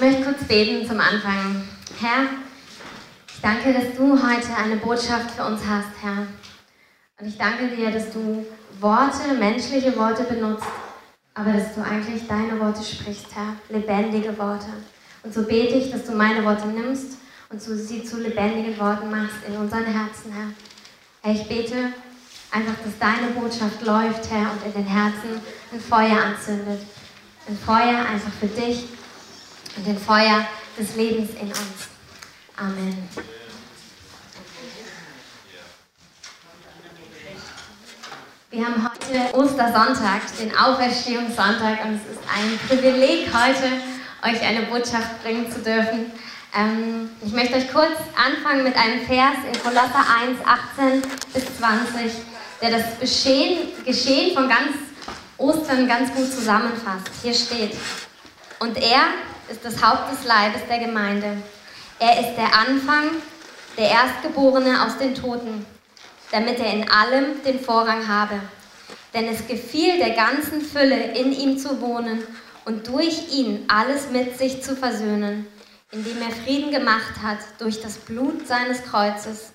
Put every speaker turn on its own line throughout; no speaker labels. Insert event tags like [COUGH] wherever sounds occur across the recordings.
Ich möchte kurz beten zum Anfang. Herr, ich danke, dass du heute eine Botschaft für uns hast, Herr. Und ich danke dir, dass du Worte, menschliche Worte benutzt, aber dass du eigentlich deine Worte sprichst, Herr, lebendige Worte. Und so bete ich, dass du meine Worte nimmst und du sie zu lebendigen Worten machst in unseren Herzen, Herr. Herr, ich bete einfach, dass deine Botschaft läuft, Herr, und in den Herzen ein Feuer anzündet. Ein Feuer einfach für dich und ein Feuer des Lebens in uns. Amen. Wir haben heute Ostersonntag, den Auferstehungssonntag, und es ist ein Privileg, heute euch eine Botschaft bringen zu dürfen. Ähm, ich möchte euch kurz anfangen mit einem Vers in Kolosser 1, 18 bis 20, der das Geschehen, Geschehen von ganz Ostern ganz gut zusammenfasst. Hier steht, und er ist das Haupt des Leibes der Gemeinde. Er ist der Anfang, der Erstgeborene aus den Toten damit er in allem den Vorrang habe. Denn es gefiel der ganzen Fülle, in ihm zu wohnen und durch ihn alles mit sich zu versöhnen, indem er Frieden gemacht hat durch das Blut seines Kreuzes.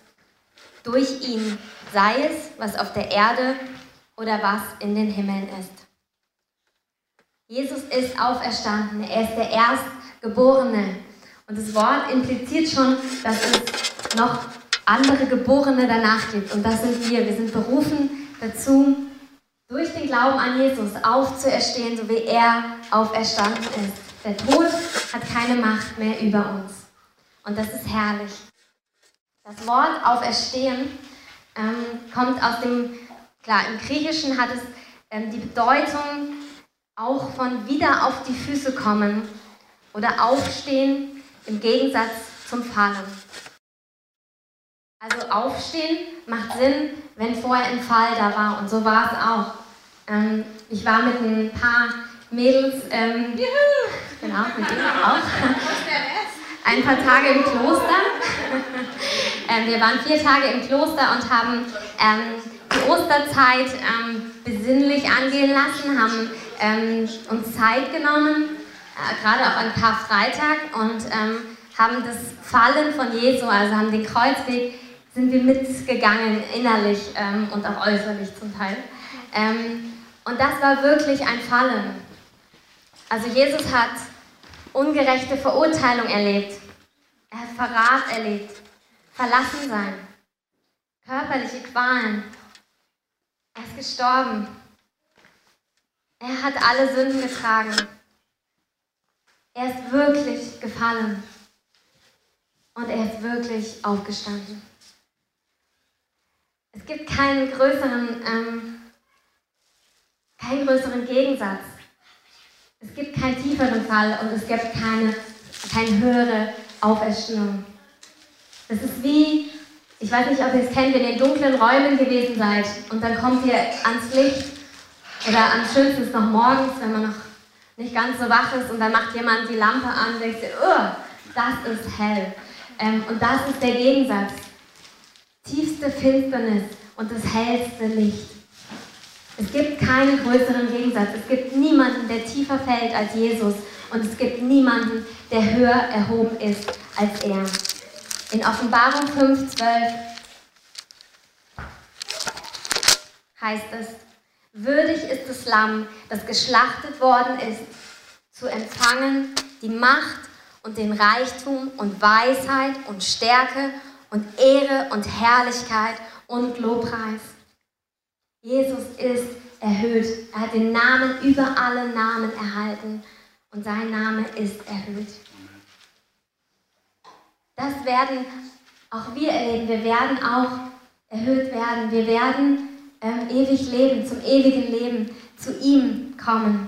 Durch ihn, sei es, was auf der Erde oder was in den Himmeln ist. Jesus ist auferstanden, er ist der Erstgeborene. Und das Wort impliziert schon, dass es noch andere Geborene danach gibt. Und das sind wir. Wir sind berufen dazu, durch den Glauben an Jesus aufzuerstehen, so wie er auferstanden ist. Der Tod hat keine Macht mehr über uns. Und das ist herrlich. Das Wort auferstehen ähm, kommt aus dem, klar, im Griechischen hat es ähm, die Bedeutung auch von wieder auf die Füße kommen oder aufstehen im Gegensatz zum Fallen. Also aufstehen macht Sinn, wenn vorher ein Fall da war. Und so war es auch. Ähm, ich war mit ein paar Mädels, ähm, genau, mit denen auch, ein paar Tage im Kloster. [LAUGHS] ähm, wir waren vier Tage im Kloster und haben ähm, die Osterzeit ähm, besinnlich angehen lassen, haben ähm, uns Zeit genommen, äh, gerade auch an Karfreitag und haben das Fallen von Jesu, also haben den Kreuzweg sind wir mitgegangen, innerlich ähm, und auch äußerlich zum Teil. Ähm, und das war wirklich ein Fallen. Also Jesus hat ungerechte Verurteilung erlebt. Er hat Verrat erlebt, verlassen sein, körperliche Qualen. Er ist gestorben. Er hat alle Sünden getragen. Er ist wirklich gefallen. Und er ist wirklich aufgestanden. Es gibt keinen größeren, ähm, keinen größeren Gegensatz. Es gibt keinen tieferen Fall und es gibt keine, keine höhere Auferstehung. Das ist wie, ich weiß nicht, ob ihr es kennt, wenn ihr in dunklen Räumen gewesen seid und dann kommt ihr ans Licht oder am schönsten ist noch morgens, wenn man noch nicht ganz so wach ist und dann macht jemand die Lampe an und denkt oh, das ist hell. Ähm, und das ist der Gegensatz tiefste Finsternis und das hellste Licht. Es gibt keinen größeren Gegensatz. Es gibt niemanden, der tiefer fällt als Jesus. Und es gibt niemanden, der höher erhoben ist als er. In Offenbarung 5,12 heißt es, würdig ist das Lamm, das geschlachtet worden ist, zu empfangen die Macht und den Reichtum und Weisheit und Stärke und Ehre und Herrlichkeit und Lobpreis. Jesus ist erhöht. Er hat den Namen über alle Namen erhalten und sein Name ist erhöht. Das werden auch wir erleben. Wir werden auch erhöht werden. Wir werden ähm, ewig leben, zum ewigen Leben, zu ihm kommen.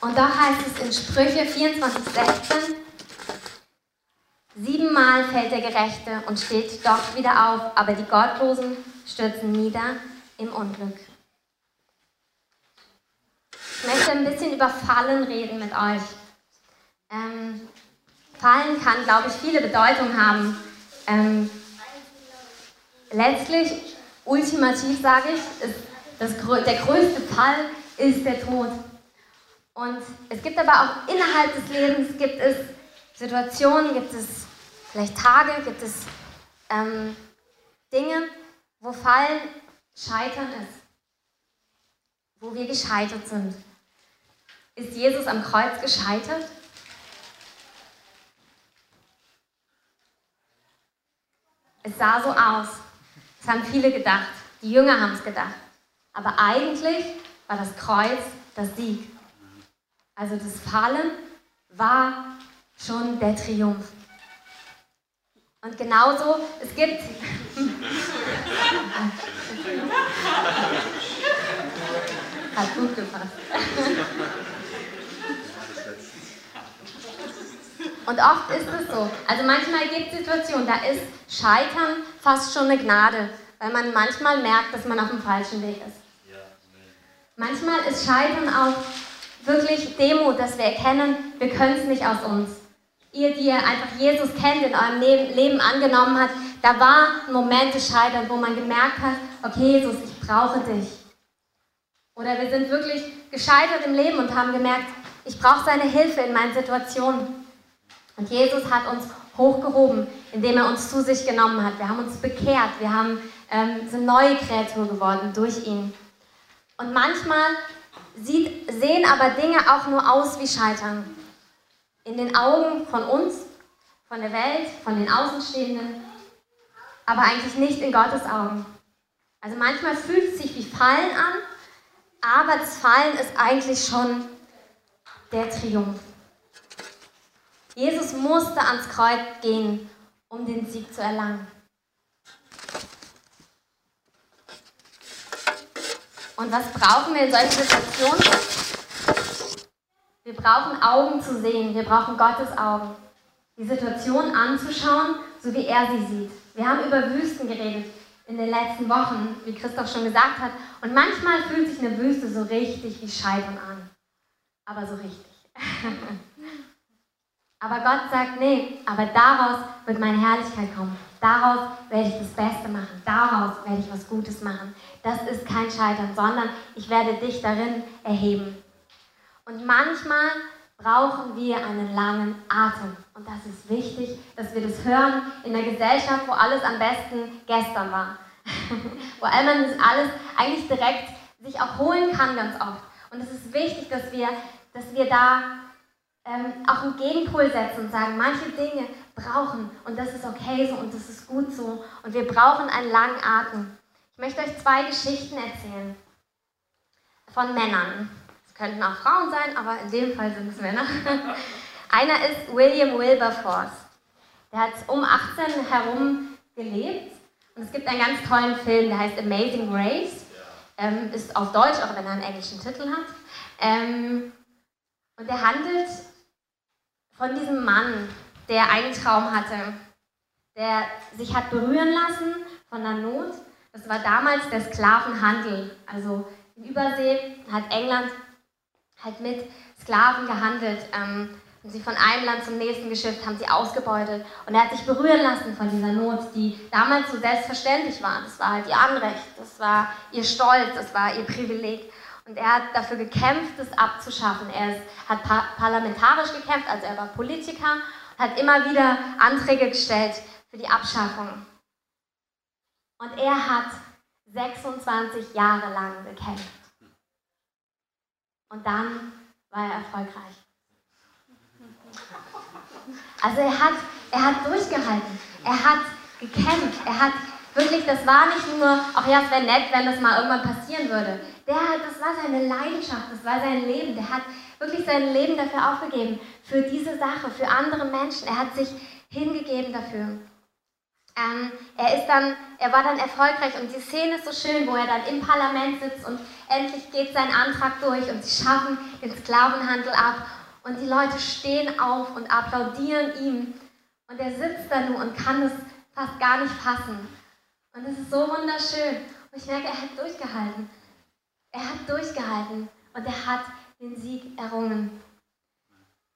Und da heißt es in Sprüche 24, 16, Siebenmal fällt der Gerechte und steht doch wieder auf, aber die Gottlosen stürzen nieder im Unglück. Ich möchte ein bisschen über Fallen reden mit euch. Ähm, Fallen kann, glaube ich, viele Bedeutungen haben. Ähm, letztlich, ultimativ sage ich, ist das, der größte Fall ist der Tod. Und es gibt aber auch innerhalb des Lebens, gibt es Situationen, gibt es vielleicht Tage, gibt es ähm, Dinge, wo Fallen Scheitern ist, wo wir gescheitert sind. Ist Jesus am Kreuz gescheitert? Es sah so aus. Das haben viele gedacht. Die Jünger haben es gedacht. Aber eigentlich war das Kreuz das Sieg. Also das Fallen war schon der Triumph. Und genauso, es gibt. [LAUGHS] Hat gut gepasst. [LAUGHS] Und oft ist es so. Also manchmal gibt es Situationen, da ist Scheitern fast schon eine Gnade, weil man manchmal merkt, dass man auf dem falschen Weg ist. Manchmal ist Scheitern auch wirklich Demut, dass wir erkennen, wir können es nicht aus uns. Ihr, die ihr einfach Jesus kennt, in eurem Leben angenommen hat, da war ein Moment des Scheiterns, wo man gemerkt hat, okay Jesus, ich brauche dich. Oder wir sind wirklich gescheitert im Leben und haben gemerkt, ich brauche seine Hilfe in meinen Situationen. Und Jesus hat uns hochgehoben, indem er uns zu sich genommen hat. Wir haben uns bekehrt, wir haben, ähm, sind neue Kreatur geworden durch ihn. Und manchmal sieht, sehen aber Dinge auch nur aus wie Scheitern. In den Augen von uns, von der Welt, von den Außenstehenden, aber eigentlich nicht in Gottes Augen. Also manchmal fühlt es sich wie Fallen an, aber das Fallen ist eigentlich schon der Triumph. Jesus musste ans Kreuz gehen, um den Sieg zu erlangen. Und was brauchen wir in solchen Situationen? Wir brauchen Augen zu sehen, wir brauchen Gottes Augen. Die Situation anzuschauen, so wie er sie sieht. Wir haben über Wüsten geredet in den letzten Wochen, wie Christoph schon gesagt hat. Und manchmal fühlt sich eine Wüste so richtig wie Scheitern an. Aber so richtig. [LAUGHS] Aber Gott sagt, nee, aber daraus wird meine Herrlichkeit kommen. Daraus werde ich das Beste machen. Daraus werde ich was Gutes machen. Das ist kein Scheitern, sondern ich werde dich darin erheben. Und manchmal brauchen wir einen langen Atem. Und das ist wichtig, dass wir das hören in einer Gesellschaft, wo alles am besten gestern war. [LAUGHS] wo man das alles eigentlich direkt sich auch holen kann ganz oft. Und es ist wichtig, dass wir, dass wir da ähm, auch einen Gegenpol setzen und sagen, manche Dinge brauchen und das ist okay so und das ist gut so und wir brauchen einen langen Atem. Ich möchte euch zwei Geschichten erzählen von Männern. Es könnten auch Frauen sein, aber in dem Fall sind es Männer. [LAUGHS] Einer ist William Wilberforce. Der hat um 18 herum gelebt und es gibt einen ganz tollen Film, der heißt Amazing Race. Ähm, ist auf Deutsch, auch wenn er einen englischen Titel hat. Ähm, und der handelt von diesem Mann, der einen Traum hatte, der sich hat berühren lassen von der Not. Das war damals der Sklavenhandel. Also in Übersee hat England halt mit Sklaven gehandelt. Ähm, und sie von einem Land zum nächsten geschifft, haben sie ausgebeutet. Und er hat sich berühren lassen von dieser Not, die damals so selbstverständlich war. Das war halt ihr Anrecht, das war ihr Stolz, das war ihr Privileg. Und er hat dafür gekämpft, es abzuschaffen. Er ist, hat par parlamentarisch gekämpft, also er war Politiker hat immer wieder Anträge gestellt für die Abschaffung. Und er hat 26 Jahre lang gekämpft. Und dann war er erfolgreich. Also er hat, er hat durchgehalten. Er hat gekämpft. Er hat wirklich, das war nicht nur, ach ja, es wäre nett, wenn das mal irgendwann passieren würde der, das war seine Leidenschaft, das war sein Leben. Der hat wirklich sein Leben dafür aufgegeben, für diese Sache, für andere Menschen. Er hat sich hingegeben dafür. Ähm, er, ist dann, er war dann erfolgreich und die Szene ist so schön, wo er dann im Parlament sitzt und endlich geht sein Antrag durch und sie schaffen den Sklavenhandel ab und die Leute stehen auf und applaudieren ihm und er sitzt da nur und kann es fast gar nicht fassen. Und es ist so wunderschön. Und ich merke, er hat durchgehalten. Er hat durchgehalten und er hat den Sieg errungen.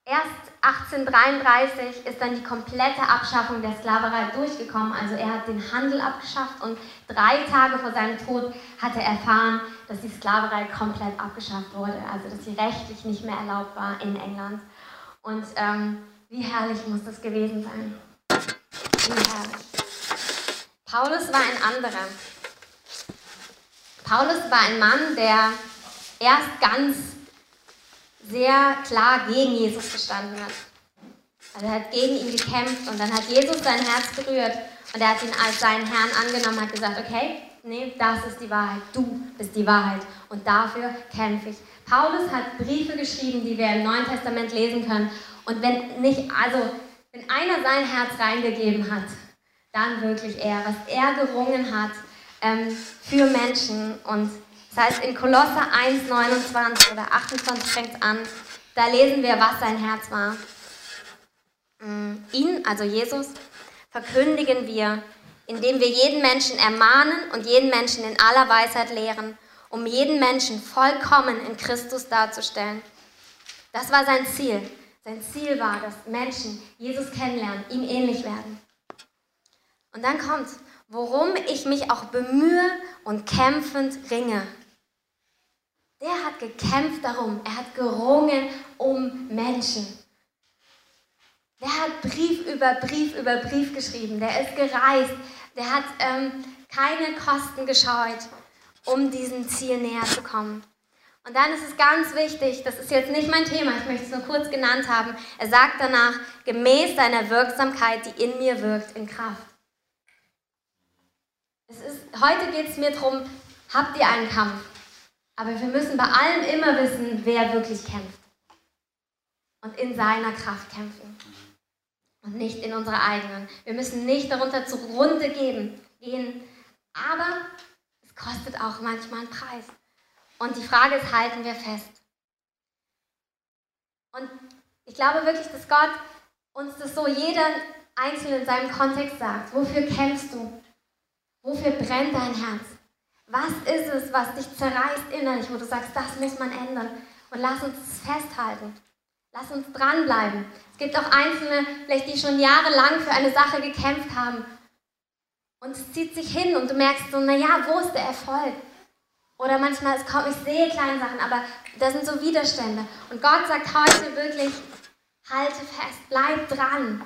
Erst 1833 ist dann die komplette Abschaffung der Sklaverei durchgekommen. Also er hat den Handel abgeschafft und drei Tage vor seinem Tod hat er erfahren, dass die Sklaverei komplett abgeschafft wurde, also dass sie rechtlich nicht mehr erlaubt war in England. Und ähm, wie herrlich muss das gewesen sein. Wie herrlich. Paulus war ein anderer. Paulus war ein Mann, der erst ganz sehr klar gegen Jesus gestanden hat. Also er hat gegen ihn gekämpft und dann hat Jesus sein Herz berührt und er hat ihn als seinen Herrn angenommen, hat gesagt, okay, nee, das ist die Wahrheit, du bist die Wahrheit und dafür kämpfe ich. Paulus hat Briefe geschrieben, die wir im Neuen Testament lesen können und wenn nicht, also wenn einer sein Herz reingegeben hat, dann wirklich er, was er gerungen hat ähm, für Menschen und das heißt in Kolosser 1, 29 oder 28 fängt es an, da lesen wir, was sein Herz war. Mm, ihn, also Jesus, verkündigen wir, indem wir jeden Menschen ermahnen und jeden Menschen in aller Weisheit lehren, um jeden Menschen vollkommen in Christus darzustellen. Das war sein Ziel. Sein Ziel war, dass Menschen Jesus kennenlernen, ihm ähnlich werden. Und dann kommt, worum ich mich auch bemühe und kämpfend ringe. Der hat gekämpft darum, er hat gerungen um Menschen. Der hat Brief über Brief über Brief geschrieben, der ist gereist, der hat ähm, keine Kosten gescheut, um diesem Ziel näher zu kommen. Und dann ist es ganz wichtig, das ist jetzt nicht mein Thema, ich möchte es nur kurz genannt haben, er sagt danach, gemäß seiner Wirksamkeit, die in mir wirkt, in Kraft. Es ist, heute geht es mir darum, habt ihr einen Kampf? Aber wir müssen bei allem immer wissen, wer wirklich kämpft. Und in seiner Kraft kämpfen und nicht in unserer eigenen. Wir müssen nicht darunter zugrunde gehen, gehen, aber es kostet auch manchmal einen Preis. Und die Frage ist, halten wir fest? Und ich glaube wirklich, dass Gott uns das so jeder Einzelne in seinem Kontext sagt. Wofür kämpfst du? Wofür brennt dein Herz? Was ist es, was dich zerreißt innerlich, wo du sagst, das muss man ändern? Und lass uns es festhalten. Lass uns dranbleiben. Es gibt auch Einzelne, vielleicht die schon jahrelang für eine Sache gekämpft haben. Und es zieht sich hin und du merkst so, naja, wo ist der Erfolg? Oder manchmal, es kommt, ich sehe kleine Sachen, aber da sind so Widerstände. Und Gott sagt heute wirklich, halte fest, bleib dran,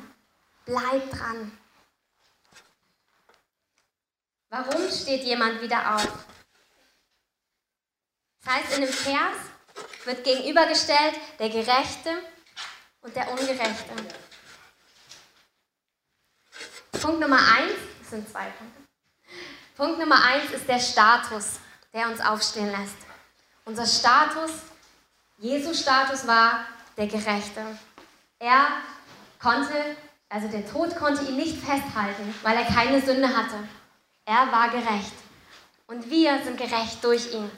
bleib dran. Warum steht jemand wieder auf? Das heißt in dem Vers, wird gegenübergestellt der Gerechte und der Ungerechte. Punkt Nummer eins, das sind zwei Punkte. Punkt Nummer eins ist der Status, der uns aufstehen lässt. Unser Status, Jesu Status war der Gerechte. Er konnte, also der Tod konnte ihn nicht festhalten, weil er keine Sünde hatte. Er war gerecht. Und wir sind gerecht durch ihn.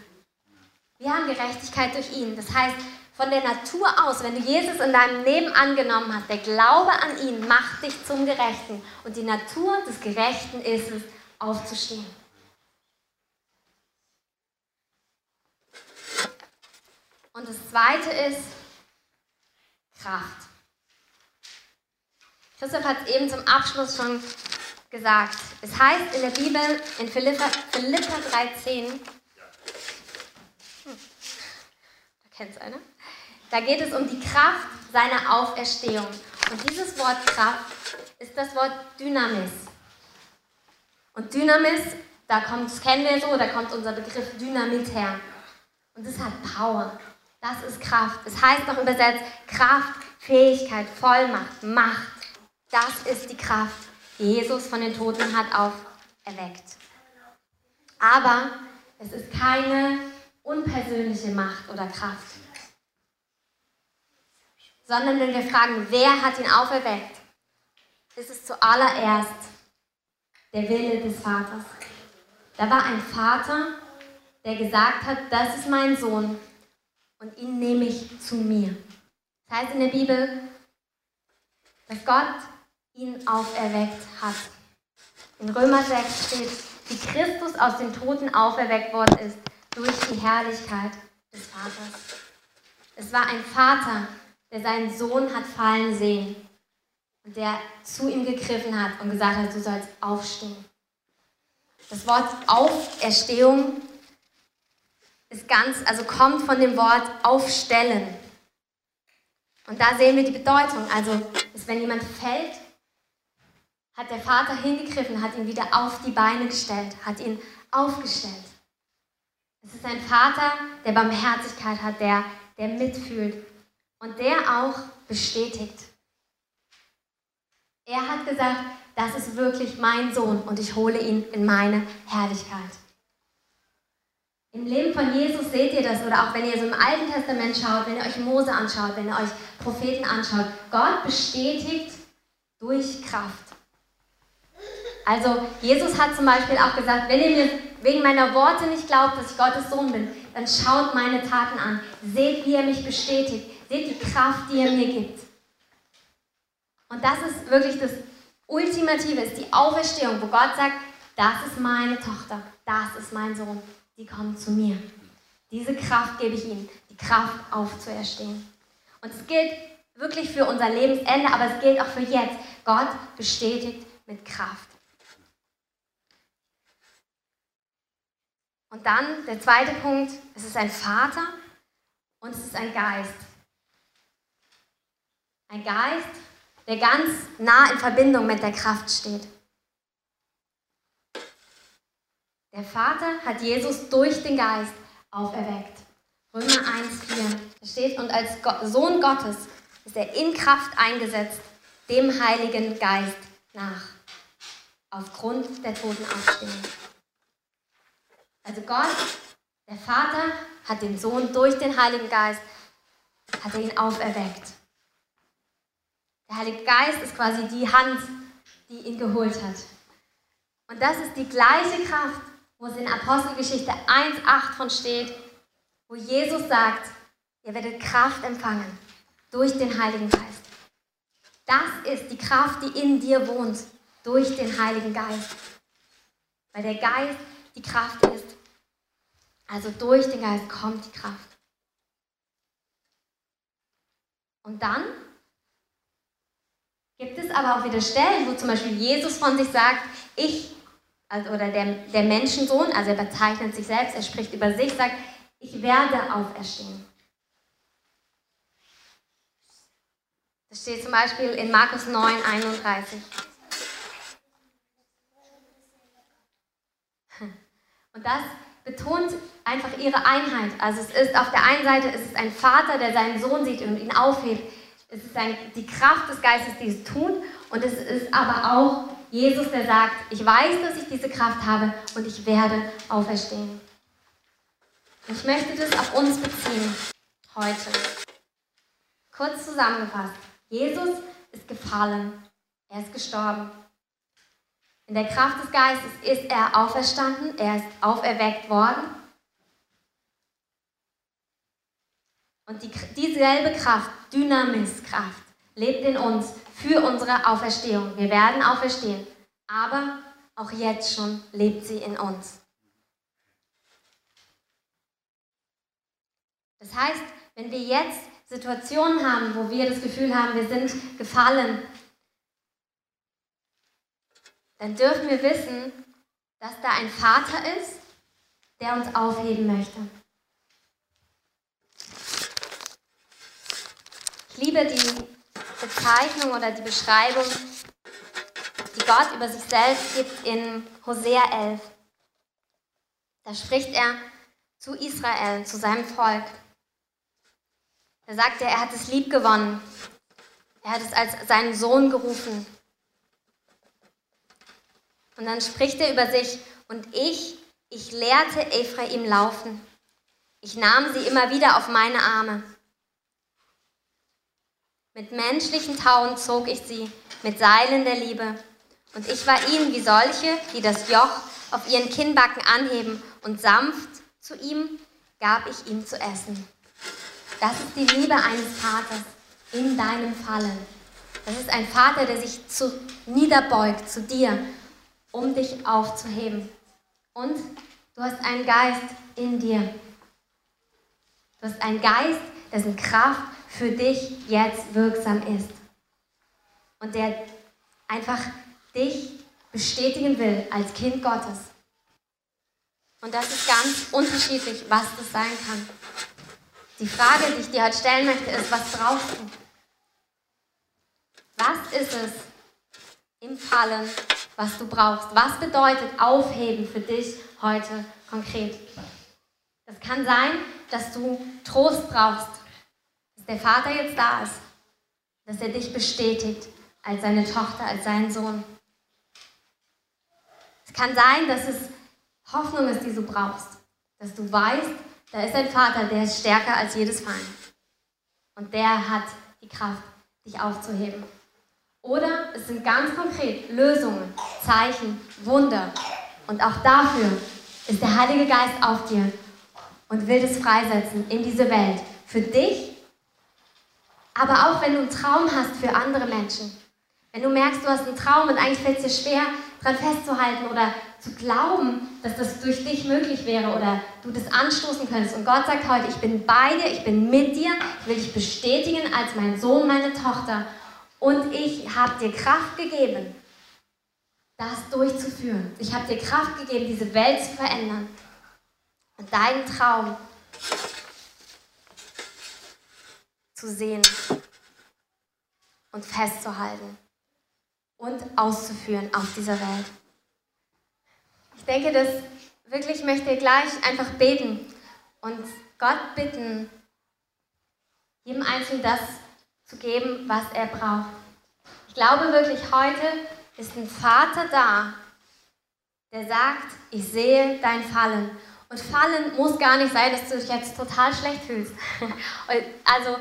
Wir haben Gerechtigkeit durch ihn. Das heißt, von der Natur aus, wenn du Jesus in deinem Leben angenommen hast, der Glaube an ihn macht dich zum Gerechten. Und die Natur des Gerechten ist es, aufzustehen. Und das zweite ist Kraft. Christoph hat es eben zum Abschluss schon gesagt. Es heißt in der Bibel in Philippa, Philippa 3,10, Kennt es einer? Da geht es um die Kraft seiner Auferstehung. Und dieses Wort Kraft ist das Wort Dynamis. Und Dynamis, da kommt, das kennen wir so, da kommt unser Begriff Dynamit her. Und das hat Power. Das ist Kraft. Es das heißt noch übersetzt Kraft, Fähigkeit, Vollmacht, Macht. Das ist die Kraft, Jesus von den Toten hat auferweckt. Aber es ist keine unpersönliche Macht oder Kraft. Sondern wenn wir fragen, wer hat ihn auferweckt, ist es zuallererst der Wille des Vaters. Da war ein Vater, der gesagt hat, das ist mein Sohn und ihn nehme ich zu mir. Das heißt in der Bibel, dass Gott ihn auferweckt hat. In Römer 6 steht, wie Christus aus den Toten auferweckt worden ist, durch die Herrlichkeit des Vaters. Es war ein Vater, der seinen Sohn hat fallen sehen und der zu ihm gegriffen hat und gesagt hat, du sollst aufstehen. Das Wort Auferstehung ist ganz, also kommt von dem Wort aufstellen. Und da sehen wir die Bedeutung. Also, ist, wenn jemand fällt, hat der Vater hingegriffen, hat ihn wieder auf die Beine gestellt, hat ihn aufgestellt. Es ist ein Vater, der Barmherzigkeit hat, der, der mitfühlt und der auch bestätigt. Er hat gesagt, das ist wirklich mein Sohn und ich hole ihn in meine Herrlichkeit. Im Leben von Jesus seht ihr das, oder auch wenn ihr so im Alten Testament schaut, wenn ihr euch Mose anschaut, wenn ihr euch Propheten anschaut, Gott bestätigt durch Kraft. Also Jesus hat zum Beispiel auch gesagt, wenn ihr mir wegen meiner Worte nicht glaubt, dass ich Gottes Sohn bin, dann schaut meine Taten an. Seht, wie er mich bestätigt. Seht die Kraft, die er mir gibt. Und das ist wirklich das Ultimative, ist die Auferstehung, wo Gott sagt, das ist meine Tochter, das ist mein Sohn, die kommt zu mir. Diese Kraft gebe ich ihnen, die Kraft aufzuerstehen. Und es gilt wirklich für unser Lebensende, aber es gilt auch für jetzt. Gott bestätigt mit Kraft. Und dann der zweite Punkt, es ist ein Vater und es ist ein Geist. Ein Geist, der ganz nah in Verbindung mit der Kraft steht. Der Vater hat Jesus durch den Geist auferweckt. Römer 1,4. Da steht, und als Sohn Gottes ist er in Kraft eingesetzt, dem Heiligen Geist nach, aufgrund der toten Aufstehung. Also Gott, der Vater, hat den Sohn durch den Heiligen Geist, hat er ihn auferweckt. Der Heilige Geist ist quasi die Hand, die ihn geholt hat. Und das ist die gleiche Kraft, wo es in Apostelgeschichte 1.8 von steht, wo Jesus sagt, ihr werdet Kraft empfangen durch den Heiligen Geist. Das ist die Kraft, die in dir wohnt, durch den Heiligen Geist. Weil der Geist die Kraft ist. Also durch den Geist kommt die Kraft. Und dann gibt es aber auch wieder Stellen, wo zum Beispiel Jesus von sich sagt, ich, also, oder der, der Menschensohn, also er bezeichnet sich selbst, er spricht über sich, sagt, ich werde auferstehen. Das steht zum Beispiel in Markus 9, 31. Und das betont einfach ihre Einheit. Also es ist auf der einen Seite es ist ein Vater, der seinen Sohn sieht und ihn aufhebt. Es ist ein, die Kraft des Geistes, die es tut. Und es ist aber auch Jesus, der sagt, ich weiß, dass ich diese Kraft habe und ich werde auferstehen. Ich möchte das auf uns beziehen heute. Kurz zusammengefasst. Jesus ist gefallen. Er ist gestorben. In der Kraft des Geistes ist er auferstanden, er ist auferweckt worden. Und die, dieselbe Kraft, Dynamis-Kraft, lebt in uns für unsere Auferstehung. Wir werden auferstehen, aber auch jetzt schon lebt sie in uns. Das heißt, wenn wir jetzt Situationen haben, wo wir das Gefühl haben, wir sind gefallen, dann dürfen wir wissen, dass da ein Vater ist, der uns aufheben möchte. Ich liebe die Bezeichnung oder die Beschreibung, die Gott über sich selbst gibt in Hosea 11. Da spricht er zu Israel, zu seinem Volk. Da sagt er, er hat es lieb gewonnen. Er hat es als seinen Sohn gerufen. Und dann spricht er über sich, und ich, ich lehrte Ephraim laufen. Ich nahm sie immer wieder auf meine Arme. Mit menschlichen Tauen zog ich sie, mit Seilen der Liebe. Und ich war ihnen wie solche, die das Joch auf ihren Kinnbacken anheben, und sanft zu ihm gab ich ihm zu essen. Das ist die Liebe eines Vaters in deinem Fallen. Das ist ein Vater, der sich zu, niederbeugt zu dir um dich aufzuheben. Und du hast einen Geist in dir. Du hast einen Geist, dessen Kraft für dich jetzt wirksam ist. Und der einfach dich bestätigen will als Kind Gottes. Und das ist ganz unterschiedlich, was das sein kann. Die Frage, die ich dir heute stellen möchte, ist, was brauchst du? Was ist es im Fallen, was du brauchst? Was bedeutet Aufheben für dich heute konkret? Das kann sein, dass du Trost brauchst, dass der Vater jetzt da ist, dass er dich bestätigt als seine Tochter, als seinen Sohn. Es kann sein, dass es Hoffnung ist, die du brauchst, dass du weißt, da ist ein Vater, der ist stärker als jedes Feind. Und der hat die Kraft, dich aufzuheben. Oder es sind ganz konkret Lösungen, Zeichen, Wunder. Und auch dafür ist der Heilige Geist auf dir und will das freisetzen in diese Welt. Für dich, aber auch wenn du einen Traum hast für andere Menschen. Wenn du merkst, du hast einen Traum und eigentlich fällt es dir schwer, daran festzuhalten oder zu glauben, dass das durch dich möglich wäre oder du das anstoßen könntest. Und Gott sagt heute, ich bin bei dir, ich bin mit dir, ich will dich bestätigen als mein Sohn, meine Tochter. Und ich habe dir Kraft gegeben, das durchzuführen. Ich habe dir Kraft gegeben, diese Welt zu verändern. Und deinen Traum zu sehen und festzuhalten und auszuführen auf dieser Welt. Ich denke, dass wirklich möchte ich gleich einfach beten und Gott bitten, jedem Einzelnen das zu geben, was er braucht. Ich glaube wirklich, heute ist ein Vater da, der sagt, ich sehe dein Fallen. Und Fallen muss gar nicht sein, dass du dich jetzt total schlecht fühlst. [LAUGHS] also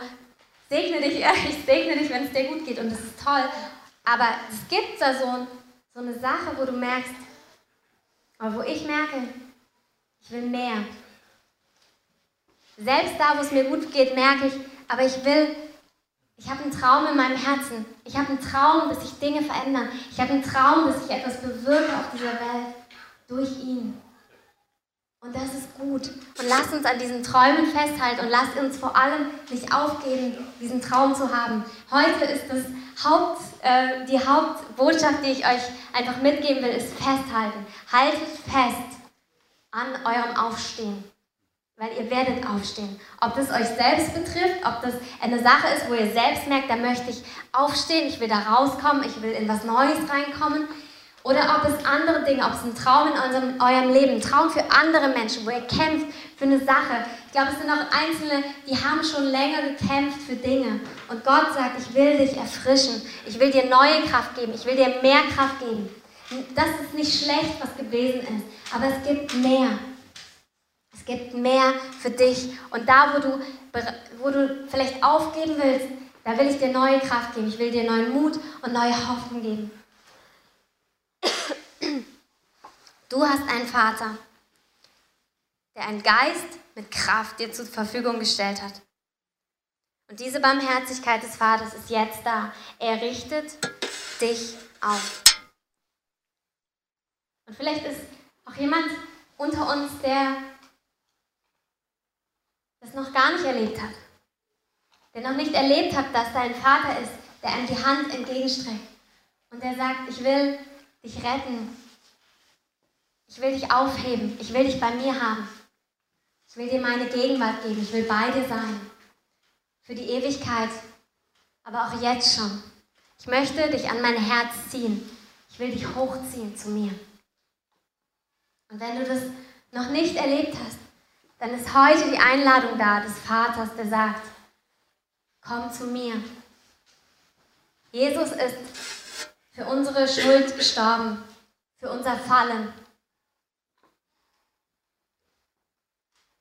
segne dich, [LAUGHS] ich segne dich, wenn es dir gut geht und das ist toll. Aber es gibt da so, so eine Sache, wo du merkst, oder wo ich merke, ich will mehr. Selbst da, wo es mir gut geht, merke ich, aber ich will, ich habe einen Traum in meinem Herzen. Ich habe einen Traum, dass sich Dinge verändern. Ich habe einen Traum, dass ich etwas bewirke auf dieser Welt durch ihn. Und das ist gut. Und lasst uns an diesen Träumen festhalten und lasst uns vor allem nicht aufgeben, diesen Traum zu haben. Heute ist das Haupt, äh, die Hauptbotschaft, die ich euch einfach mitgeben will, ist festhalten. Haltet fest an eurem Aufstehen. Weil ihr werdet aufstehen. Ob das euch selbst betrifft, ob das eine Sache ist, wo ihr selbst merkt, da möchte ich aufstehen, ich will da rauskommen, ich will in was Neues reinkommen. Oder ob es andere Dinge, ob es ein Traum in eurem, eurem Leben, ein Traum für andere Menschen, wo ihr kämpft für eine Sache. Ich glaube, es sind auch Einzelne, die haben schon länger gekämpft für Dinge. Und Gott sagt, ich will dich erfrischen. Ich will dir neue Kraft geben. Ich will dir mehr Kraft geben. Das ist nicht schlecht, was gewesen ist. Aber es gibt mehr. Es gibt mehr für dich. Und da, wo du, wo du vielleicht aufgeben willst, da will ich dir neue Kraft geben. Ich will dir neuen Mut und neue Hoffnung geben. Du hast einen Vater, der einen Geist mit Kraft dir zur Verfügung gestellt hat. Und diese Barmherzigkeit des Vaters ist jetzt da. Er richtet dich auf. Und vielleicht ist auch jemand unter uns, der das noch gar nicht erlebt hat. Der noch nicht erlebt hat, dass da ein Vater ist, der einem die Hand entgegenstreckt. Und der sagt, ich will dich retten. Ich will dich aufheben. Ich will dich bei mir haben. Ich will dir meine Gegenwart geben. Ich will bei dir sein. Für die Ewigkeit. Aber auch jetzt schon. Ich möchte dich an mein Herz ziehen. Ich will dich hochziehen zu mir. Und wenn du das noch nicht erlebt hast, dann ist heute die Einladung da des Vaters, der sagt, komm zu mir. Jesus ist für unsere Schuld gestorben, für unser Fallen.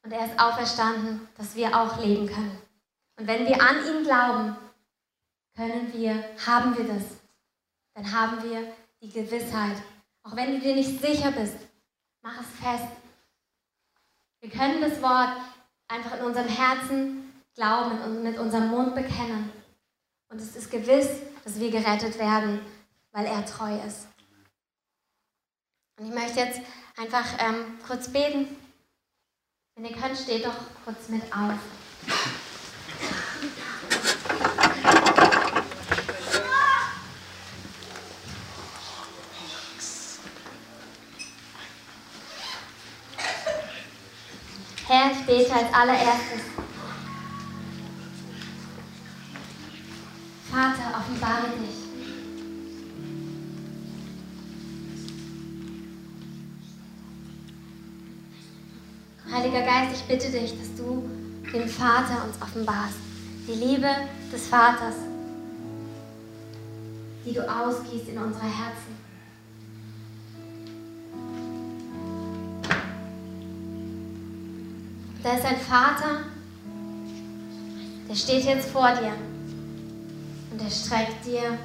Und er ist auferstanden, dass wir auch leben können. Und wenn wir an ihn glauben, können wir, haben wir das. Dann haben wir die Gewissheit. Auch wenn du dir nicht sicher bist, mach es fest. Wir können das Wort einfach in unserem Herzen glauben und mit unserem Mund bekennen. Und es ist gewiss, dass wir gerettet werden weil er treu ist. Und ich möchte jetzt einfach ähm, kurz beten. Wenn ihr könnt, steht doch kurz mit auf. Ich als allererstes. Vater, offenbare dich. Heiliger Geist, ich bitte dich, dass du den Vater uns offenbarst. Die Liebe des Vaters, die du ausgießt in unsere Herzen. Da ist ein Vater, der steht jetzt vor dir und er streckt dir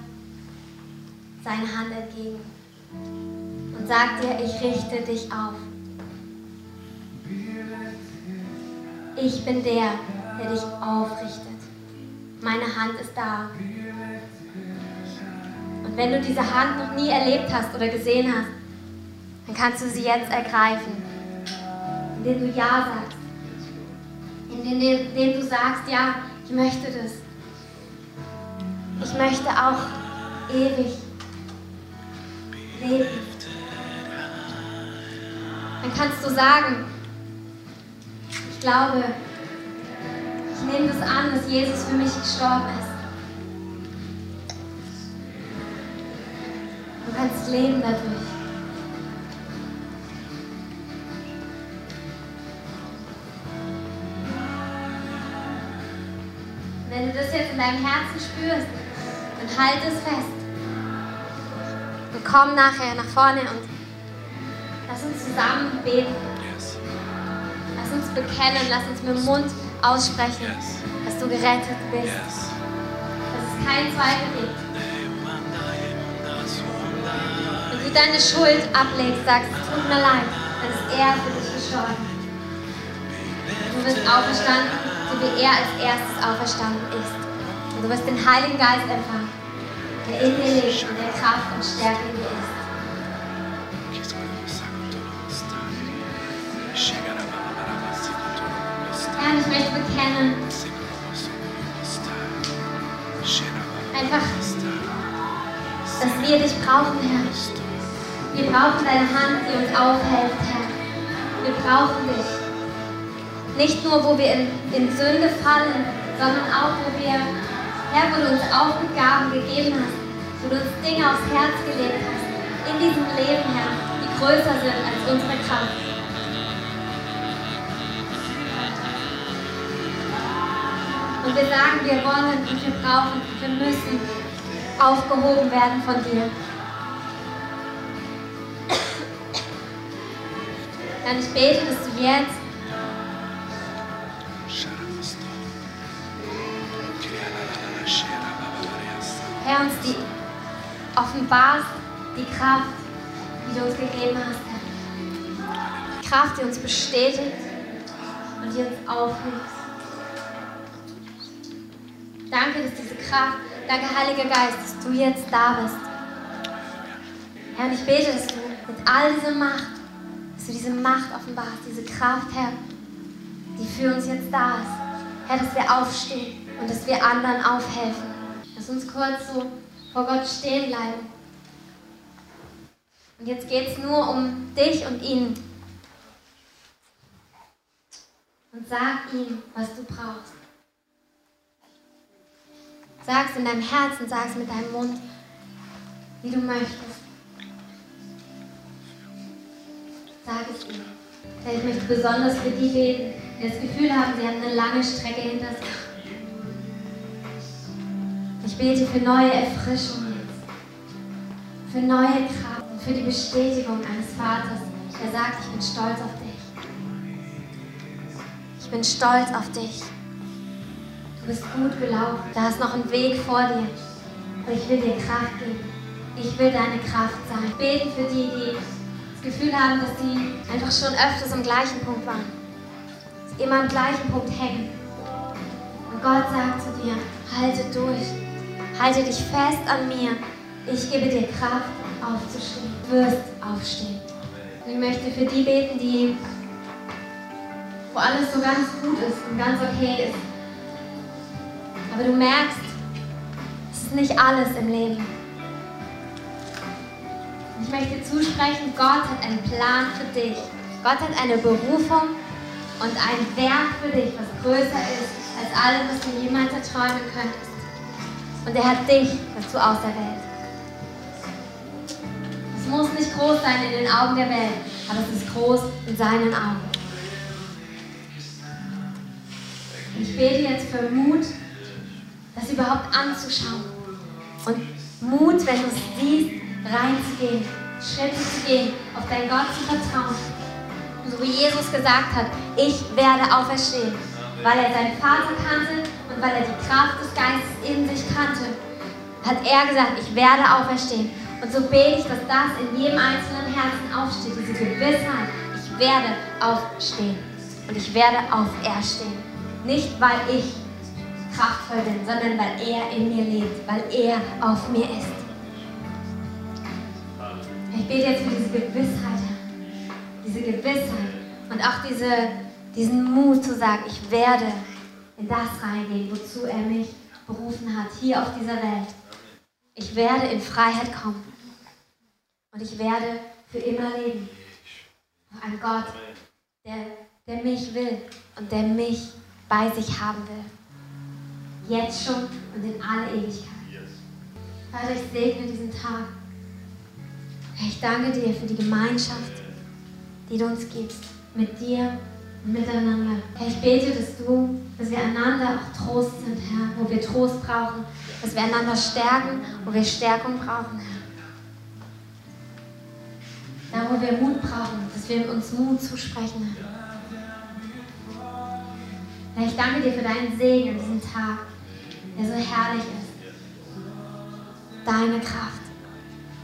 seine Hand entgegen und sagt dir, ich richte dich auf. Ich bin der, der dich aufrichtet. Meine Hand ist da. Und wenn du diese Hand noch nie erlebt hast oder gesehen hast, dann kannst du sie jetzt ergreifen, indem du Ja sagst. Indem, indem du sagst, ja, ich möchte das. Ich möchte auch ewig leben. Dann kannst du sagen, ich glaube, ich nehme das an, dass Jesus für mich gestorben ist. Du kannst leben dadurch. In deinem Herzen spürst, dann halt es fest. Und komm nachher nach vorne und lass uns zusammen beten. Lass uns bekennen, lass uns mit dem Mund aussprechen, dass du gerettet bist. Dass es keinen Zweifel gibt. Wenn du deine Schuld ablegst, sagst, es tut mir leid, dann ist er für dich gestorben. Du wirst auferstanden, so wie er als erstes auferstanden ist. Und du wirst den Heiligen Geist empfangen, der in dir lebt und der Kraft und Stärke in dir ist. Herr, ich möchte bekennen, einfach, dass wir dich brauchen, Herr. Wir brauchen deine Hand, die uns aufhält, Herr. Wir brauchen dich. Nicht nur, wo wir in, in Sünde fallen, sondern auch, wo wir, Herr, wo du uns Aufgaben gegeben hast, wo du uns Dinge aufs Herz gelegt hast, in diesem Leben, Herr, die größer sind als unsere Kraft. Und wir sagen, wir wollen und wir brauchen, wir müssen aufgehoben werden von dir. Herr, ich bete, dass du jetzt Herr, uns die offenbarst, die Kraft, die du uns gegeben hast, Herr. Die Kraft, die uns bestätigt und die uns aufhilft. Danke, dass diese Kraft, danke Heiliger Geist, dass du jetzt da bist. Herr, und ich bete, dass du mit all dieser Macht, dass du diese Macht offenbarst, diese Kraft, Herr, die für uns jetzt da ist. Herr, dass wir aufstehen und dass wir anderen aufhelfen. Lass uns kurz so vor Gott stehen bleiben. Und jetzt geht es nur um dich und ihn. Und sag ihm, was du brauchst. Sag es in deinem Herzen, sag es mit deinem Mund, wie du möchtest. Sag es ihm. Ich möchte besonders für die beten, die das Gefühl haben, sie haben eine lange Strecke hinter sich. Ich bete für neue Erfrischung jetzt. Für neue Kraft und für die Bestätigung eines Vaters, der sagt, ich bin stolz auf dich. Ich bin stolz auf dich. Du bist gut gelaufen. Da ist noch ein Weg vor dir. Und ich will dir Kraft geben. Ich will deine Kraft sein. Beten für die, die das Gefühl haben, dass sie einfach schon öfters am gleichen Punkt waren. Dass sie immer am gleichen Punkt hängen. Und Gott sagt zu dir, halte durch. Halte dich fest an mir. Ich gebe dir Kraft, aufzustehen. Du wirst aufstehen. Und ich möchte für die beten, die, wo alles so ganz gut ist und ganz okay ist. Aber du merkst, es ist nicht alles im Leben. Ich möchte zusprechen, Gott hat einen Plan für dich. Gott hat eine Berufung und ein Werk für dich, was größer ist als alles, was du jemals erträumen könntest. Und er hat dich dazu auserwählt. Es muss nicht groß sein in den Augen der Welt, aber es ist groß in seinen Augen. Ich bete jetzt für Mut, das überhaupt anzuschauen. Und Mut, wenn du es siehst, reinzugehen, Schritte zu gehen, auf deinen Gott zu vertrauen. So wie Jesus gesagt hat, ich werde auferstehen, weil er seinen Vater kannte und weil er die Kraft des Geistes in sich kannte, hat er gesagt, ich werde auferstehen. Und so bete ich, dass das in jedem einzelnen Herzen aufsteht, diese Gewissheit, ich werde aufstehen und ich werde auferstehen. Nicht, weil ich kraftvoll bin, sondern weil er in mir lebt, weil er auf mir ist. Ich bete jetzt für diese Gewissheit, diese Gewissheit und auch diese, diesen Mut zu sagen, ich werde in das reingehen, wozu er mich berufen hat, hier auf dieser Welt. Ich werde in Freiheit kommen und ich werde für immer leben. Ein Gott, der, der mich will und der mich bei sich haben will. Jetzt schon und in alle Ewigkeit. Vater, ich segne diesen Tag. Ich danke dir für die Gemeinschaft, die du uns gibst, mit dir miteinander. Herr, ich bete, dass du, dass wir einander auch Trost sind, Herr, wo wir Trost brauchen, dass wir einander stärken, wo wir Stärkung brauchen, Herr. Da, wo wir Mut brauchen, dass wir uns Mut zusprechen, Herr. Herr, ich danke dir für deinen Segen an diesem Tag, der so herrlich ist. Deine Kraft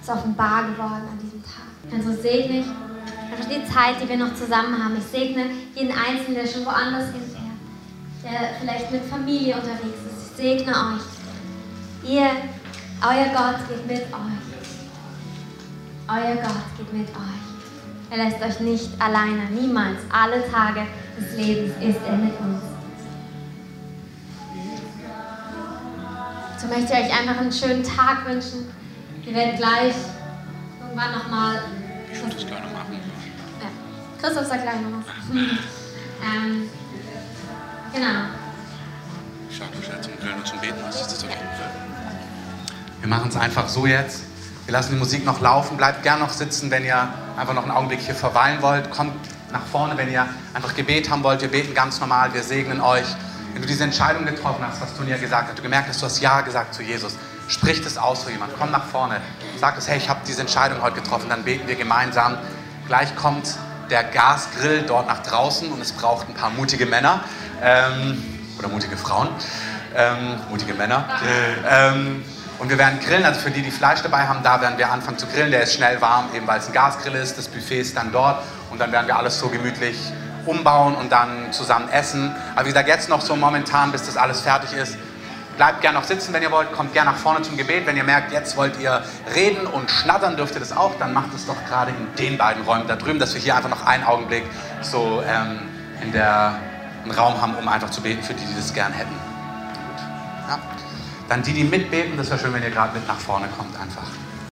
ist offenbar geworden an diesem Tag. Und so segne ich einfach die Zeit, die wir noch zusammen haben. Ich segne jeden Einzelnen, der schon woanders hinfährt, der vielleicht mit Familie unterwegs ist. Ich segne euch. Ihr, euer Gott geht mit euch. Euer Gott geht mit euch. Er lässt euch nicht alleine, niemals. Alle Tage des Lebens ist er mit uns. So möchte ich euch einfach einen schönen Tag wünschen. Wir werden gleich irgendwann nochmal.
Ich
Christoph sagt gleich noch was. [LAUGHS] ähm, genau.
Schau, du stellst zum Grillen und zum Beten was. Ist das okay?
Wir machen es einfach so jetzt. Wir lassen die Musik noch laufen. Bleibt gern noch sitzen, wenn ihr einfach noch einen Augenblick hier verweilen wollt. Kommt nach vorne, wenn ihr einfach Gebet haben wollt. Wir beten ganz normal. Wir segnen euch. Wenn du diese Entscheidung getroffen hast, was Tonia gesagt hat, du gemerkt hast, du hast Ja gesagt zu Jesus, sprich das aus für jemand. Komm nach vorne. Sag es, hey, ich habe diese Entscheidung heute getroffen. Dann beten wir gemeinsam. Gleich kommt der Gasgrill dort nach draußen und es braucht ein paar mutige Männer ähm, oder mutige Frauen. Ähm, mutige Männer. Ähm, und wir werden grillen, also für die, die Fleisch dabei haben, da werden wir anfangen zu grillen. Der ist schnell warm, eben weil es ein Gasgrill ist. Das Buffet ist dann dort und dann werden wir alles so gemütlich umbauen und dann zusammen essen. Aber wie gesagt, jetzt noch so momentan, bis das alles fertig ist, bleibt gerne noch sitzen, wenn ihr wollt. Kommt gerne nach vorne zum Gebet. Wenn ihr merkt, jetzt wollt ihr reden und schnattern, dürft ihr das auch. Dann macht es doch gerade in den beiden Räumen da drüben, dass wir hier einfach noch einen Augenblick so ähm, in der, einen Raum haben, um einfach zu beten für die, die das gern hätten. Ja. Dann die, die mitbeten, das wäre schön, wenn ihr gerade mit nach vorne kommt einfach.